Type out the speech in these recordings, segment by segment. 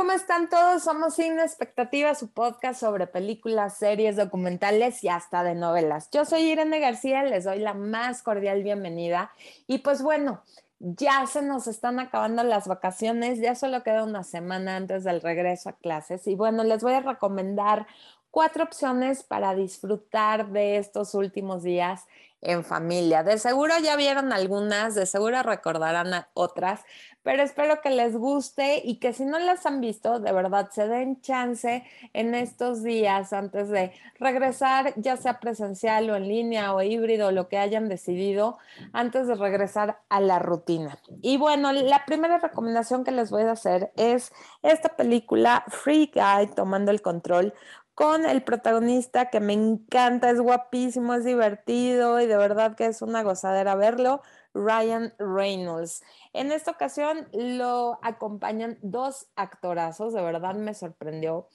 ¿cómo están todos? Somos Sin Expectativa, su podcast sobre películas, series, documentales y hasta de novelas. Yo soy Irene García, les doy la más cordial bienvenida. Y pues bueno, ya se nos están acabando las vacaciones, ya solo queda una semana antes del regreso a clases. Y bueno, les voy a recomendar cuatro opciones para disfrutar de estos últimos días en familia. De seguro ya vieron algunas, de seguro recordarán otras, pero espero que les guste y que si no las han visto, de verdad se den chance en estos días antes de regresar, ya sea presencial o en línea o híbrido, lo que hayan decidido, antes de regresar a la rutina. Y bueno, la primera recomendación que les voy a hacer es esta película Free Guy tomando el control con el protagonista que me encanta, es guapísimo, es divertido y de verdad que es una gozadera verlo, Ryan Reynolds. En esta ocasión lo acompañan dos actorazos, de verdad me sorprendió.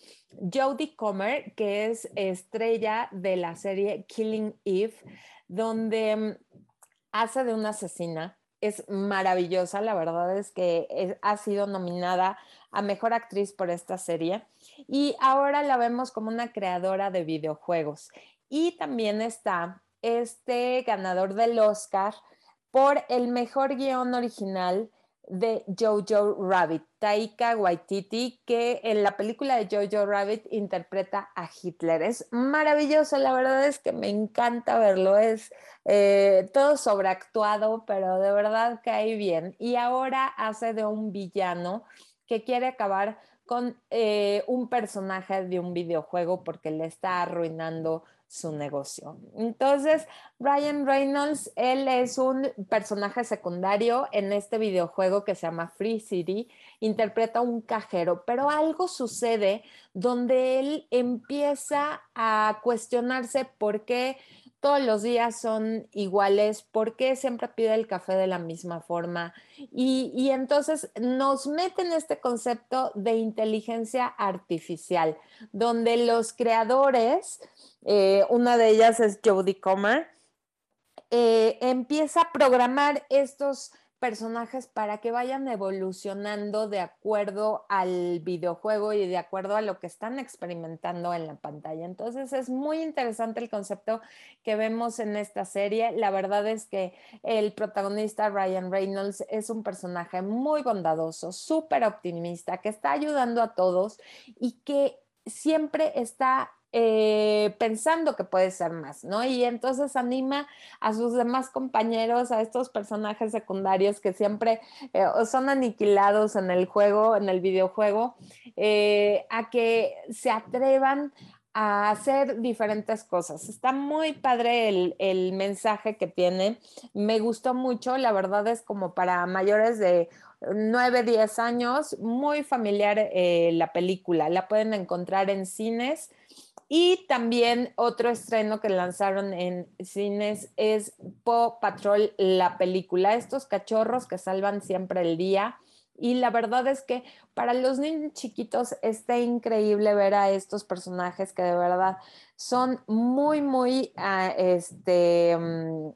Jodie Comer, que es estrella de la serie Killing Eve, donde mm, hace de una asesina. Es maravillosa, la verdad es que ha sido nominada a Mejor Actriz por esta serie y ahora la vemos como una creadora de videojuegos. Y también está este ganador del Oscar por el mejor guion original de Jojo Rabbit, Taika Waititi, que en la película de Jojo Rabbit interpreta a Hitler. Es maravilloso, la verdad es que me encanta verlo, es eh, todo sobreactuado, pero de verdad cae bien. Y ahora hace de un villano que quiere acabar con eh, un personaje de un videojuego porque le está arruinando su negocio. Entonces, Ryan Reynolds, él es un personaje secundario en este videojuego que se llama Free City, interpreta un cajero, pero algo sucede donde él empieza a cuestionarse por qué todos los días son iguales, por qué siempre pide el café de la misma forma. Y, entonces nos meten este concepto de inteligencia artificial, donde los creadores, eh, una de ellas es Jodie Comer, eh, empieza a programar estos personajes para que vayan evolucionando de acuerdo al videojuego y de acuerdo a lo que están experimentando en la pantalla. Entonces es muy interesante el concepto que vemos en esta serie. La verdad es que el protagonista Ryan Reynolds es un personaje muy bondadoso, súper optimista, que está ayudando a todos y que siempre está eh, pensando que puede ser más, ¿no? Y entonces anima a sus demás compañeros, a estos personajes secundarios que siempre eh, son aniquilados en el juego, en el videojuego, eh, a que se atrevan a hacer diferentes cosas. Está muy padre el, el, mensaje que tiene. Me gustó mucho. La verdad es como para mayores de 9, 10 años, muy familiar la película. La pueden encontrar en cines y también otro estreno que lanzaron en cines es Paw Patrol, la película. Estos cachorros que salvan siempre el día. Y la verdad es que para los niños chiquitos está increíble ver a estos personajes que de verdad son muy, muy, ah, este, mm,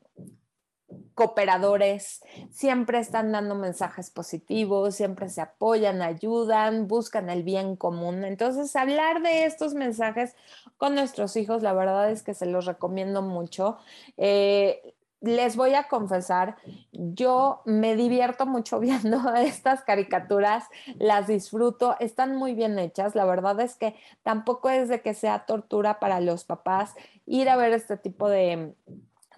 cooperadores, siempre están dando mensajes positivos, siempre se apoyan, ayudan, buscan el bien común. Entonces, hablar de estos mensajes con nuestros hijos, la verdad es que se los recomiendo mucho. Eh, les voy a confesar, yo me divierto mucho viendo estas caricaturas, las disfruto, están muy bien hechas. La verdad es que tampoco es de que sea tortura para los papás ir a ver este tipo de,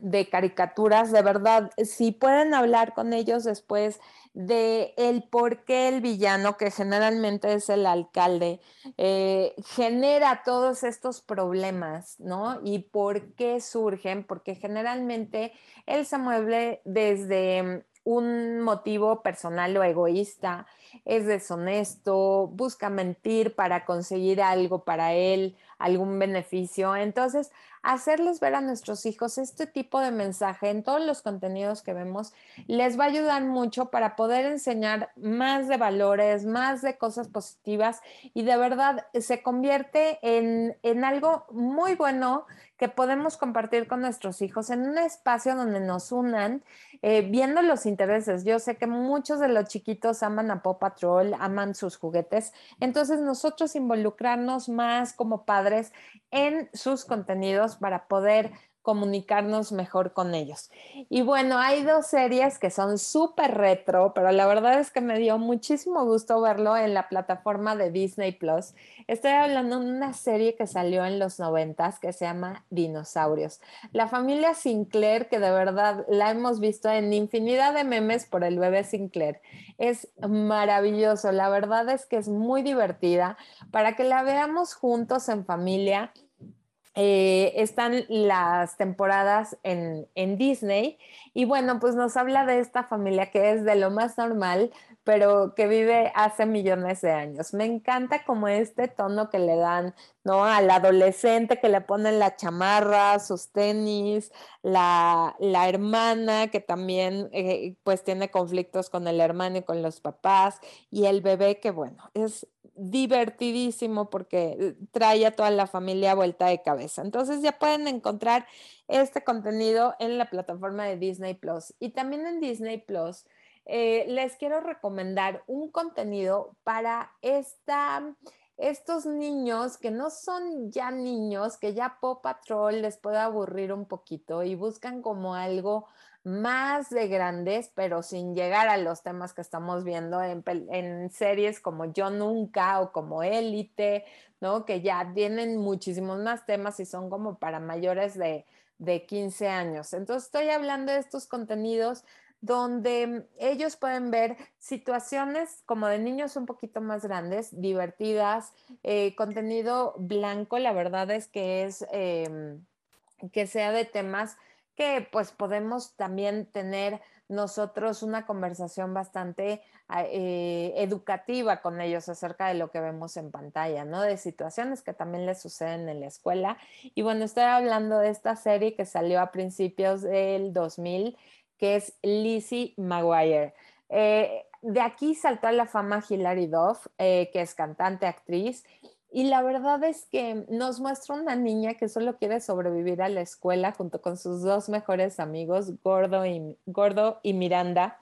de caricaturas, de verdad, si pueden hablar con ellos después de el por qué el villano, que generalmente es el alcalde, eh, genera todos estos problemas, ¿no? Y por qué surgen, porque generalmente él se mueve desde un motivo personal o egoísta, es deshonesto, busca mentir para conseguir algo para él, algún beneficio. Entonces, hacerles ver a nuestros hijos este tipo de mensaje en todos los contenidos que vemos les va a ayudar mucho para poder enseñar más de valores, más de cosas positivas y de verdad se convierte en, en algo muy bueno que podemos compartir con nuestros hijos en un espacio donde nos unan, eh, viendo los intereses. Yo sé que muchos de los chiquitos aman a Paw Patrol, aman sus juguetes, entonces nosotros involucrarnos más como padres en sus contenidos para poder comunicarnos mejor con ellos. Y bueno, hay dos series que son súper retro, pero la verdad es que me dio muchísimo gusto verlo en la plataforma de Disney Plus. Estoy hablando de una serie que salió en los noventas que se llama Dinosaurios. La familia Sinclair, que de verdad la hemos visto en infinidad de memes por el bebé Sinclair, es maravilloso. La verdad es que es muy divertida para que la veamos juntos en familia eh, están las temporadas en, Disney y bueno, pues nos habla de esta familia que es de lo más normal, pero que vive hace millones de años. Me encanta como este tono que le dan, ¿no? Al adolescente que le ponen la chamarra, sus tenis, la, la hermana que también eh, pues tiene conflictos con el hermano y con los papás y el bebé que bueno, es divertidísimo porque eh, trae a toda la familia vuelta de cabeza. Entonces ya pueden encontrar este contenido en la plataforma de Disney Plus. Y también en Disney Plus eh, les quiero recomendar un contenido para esta, estos niños que no son ya niños, que ya Pop Patrol les puede aburrir un poquito y buscan como algo más de grandes, pero sin llegar a los temas que estamos viendo en, series como Yo Nunca o como Élite, ¿no? Que ya tienen muchísimos más temas y son como para mayores de, de 15 años. Entonces estoy hablando de estos contenidos donde ellos pueden ver situaciones como de niños un poquito más grandes, divertidas, eh, contenido blanco, la verdad es que es em, que sea de temas pues podemos también tener nosotros una conversación bastante ah, eh, educativa con ellos acerca de lo que vemos en pantalla, ¿no? De situaciones que también les suceden en la escuela. Y bueno, estoy hablando de esta serie que salió a principios del 2000, que es Lizzie McGuire. Eh, de aquí saltó a la fama Hilary Duff, eh, que es cantante, actriz, y la verdad es que nos muestra una niña que solo quiere sobrevivir a la escuela junto con sus dos mejores amigos, Gordo y, Gordo y Miranda.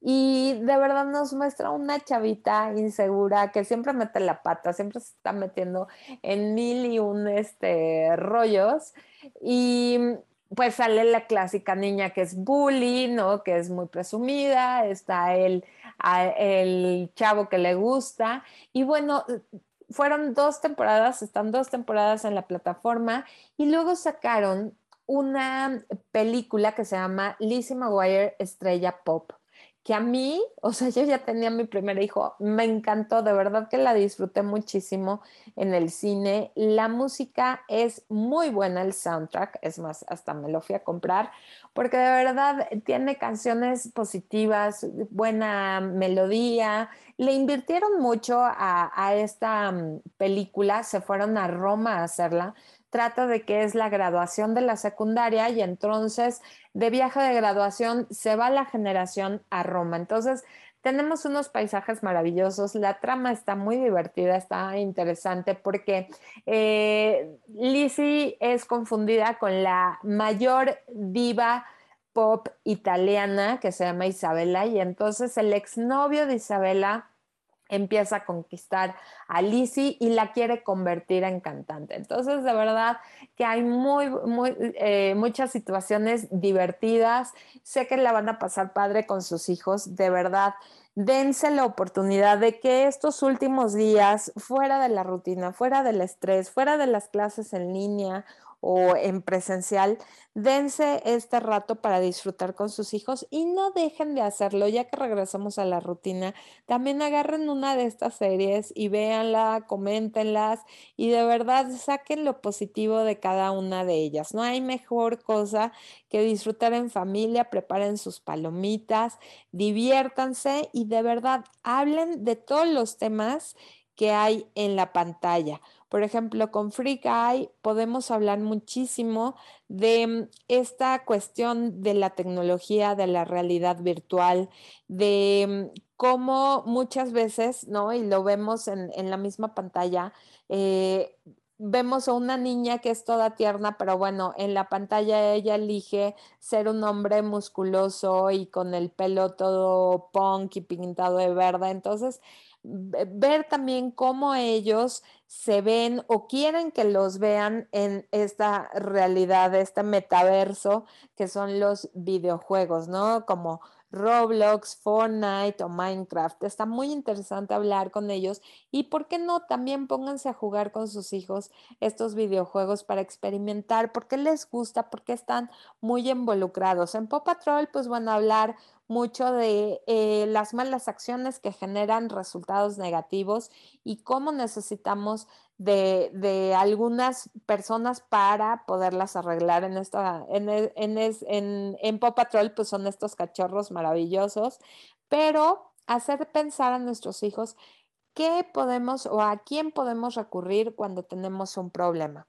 Y de verdad nos muestra una chavita insegura que siempre mete la pata, siempre se está metiendo en mil y un este, rollos. Y pues sale la clásica niña que es bully, ¿no? Que es muy presumida, está el, el chavo que le gusta. Y bueno, fueron dos temporadas, están dos temporadas en la plataforma y luego sacaron una película que se llama Lizzie McGuire Estrella Pop, que a mí, o sea, yo ya tenía mi primer hijo, me encantó, de verdad que la disfruté muchísimo en el cine. La música es muy buena, el soundtrack, es más, hasta me lo fui a comprar, porque de verdad tiene canciones positivas, buena melodía. Le invirtieron mucho a, a esta mm, película, se fueron a Roma a hacerla trata de que es la graduación de la secundaria y entonces de viaje de graduación se va la generación a Roma. Entonces tenemos unos paisajes maravillosos, la trama está muy divertida, está interesante porque eh, Lizzie es confundida con la mayor diva pop italiana que se llama Isabela y entonces el exnovio de Isabela empieza a conquistar a Lizzie y la quiere convertir en cantante. Entonces, de verdad que hay muy, muy, eh, muchas situaciones divertidas. Sé que la van a pasar padre con sus hijos. De verdad, dense la oportunidad de que estos últimos días, fuera de la rutina, fuera del estrés, fuera de las clases en línea o en presencial, dense este rato para disfrutar con sus hijos y no dejen de hacerlo, ya que regresamos a la rutina. También agarren una de estas series y véanla, coméntenlas y de verdad saquen lo positivo de cada una de ellas. No hay mejor cosa que disfrutar en familia, preparen sus palomitas, diviértanse y de verdad hablen de todos los temas que hay en la pantalla. Por ejemplo, con Free Guy podemos hablar muchísimo de esta cuestión de la tecnología, de la realidad virtual, de cómo muchas veces, ¿no? Y lo vemos en, la misma pantalla, eh, vemos a una niña que es toda tierna, pero bueno, en la pantalla ella elige ser un hombre musculoso y con el pelo todo punk y pintado de verde. Entonces, ver también cómo ellos se ven o quieren que los vean en esta realidad, este metaverso que son los videojuegos, ¿no? Como Roblox, Fortnite o Minecraft. Está muy interesante hablar con ellos y, ¿por qué no? También pónganse a jugar con sus hijos estos videojuegos para experimentar por qué les gusta, por qué están muy involucrados. En Paw Patrol, pues bueno, hablar mucho de eh, las malas acciones que generan resultados negativos y cómo necesitamos de, de, algunas personas para poderlas arreglar en esta, en, e, en, en, en Paw Patrol, pues son estos cachorros maravillosos, pero hacer pensar a nuestros hijos qué podemos o a quién podemos recurrir cuando tenemos un problema.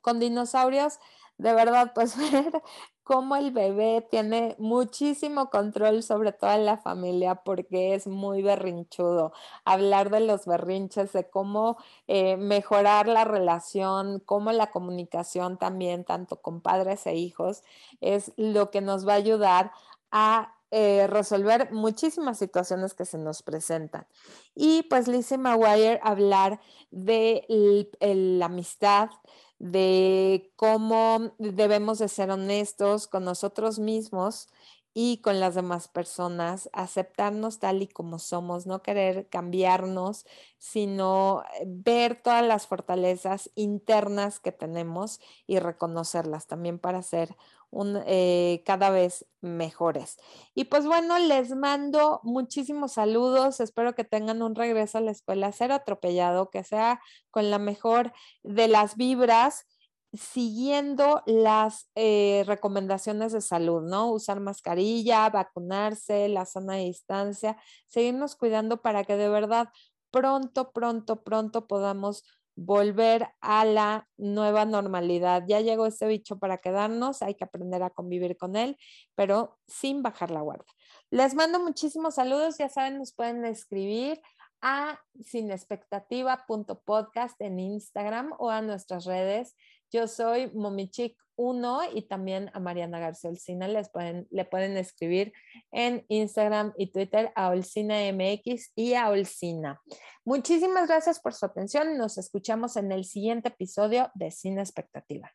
Con dinosaurios, de verdad, pues cómo el bebé tiene muchísimo control sobre toda la familia porque es muy berrinchudo. Hablar de los berrinches, de cómo eh, mejorar la relación, cómo la comunicación también, tanto con padres e hijos, es lo que nos va a ayudar a eh, resolver muchísimas situaciones que se nos presentan. Y pues Lizzie McGuire hablar de la amistad, de cómo debemos de ser honestos con nosotros mismos y con las demás personas, aceptarnos tal y como somos, no querer cambiarnos, sino eh, ver todas las fortalezas internas que tenemos y reconocerlas también para ser un, eh, cada vez mejores. Y pues bueno, les mando muchísimos saludos, espero que tengan un regreso a la escuela ser atropellado, que sea con la mejor de las vibras siguiendo las eh, recomendaciones de salud, ¿no? Usar mascarilla, vacunarse, la sana distancia, seguirnos cuidando para que de verdad pronto, pronto, pronto podamos volver a la nueva normalidad. Ya llegó este bicho para quedarnos, hay que aprender a convivir con él, pero sin bajar la guardia. Les mando muchísimos saludos, ya saben, nos pueden escribir a sinexpectativa.podcast en Instagram o a nuestras redes yo soy Momichic1 y también a Mariana García Olcina les pueden, le pueden escribir en Instagram y Twitter a Olcina MX y a Olcina. Muchísimas gracias por su atención. Nos escuchamos en el siguiente episodio de Cine Expectativa.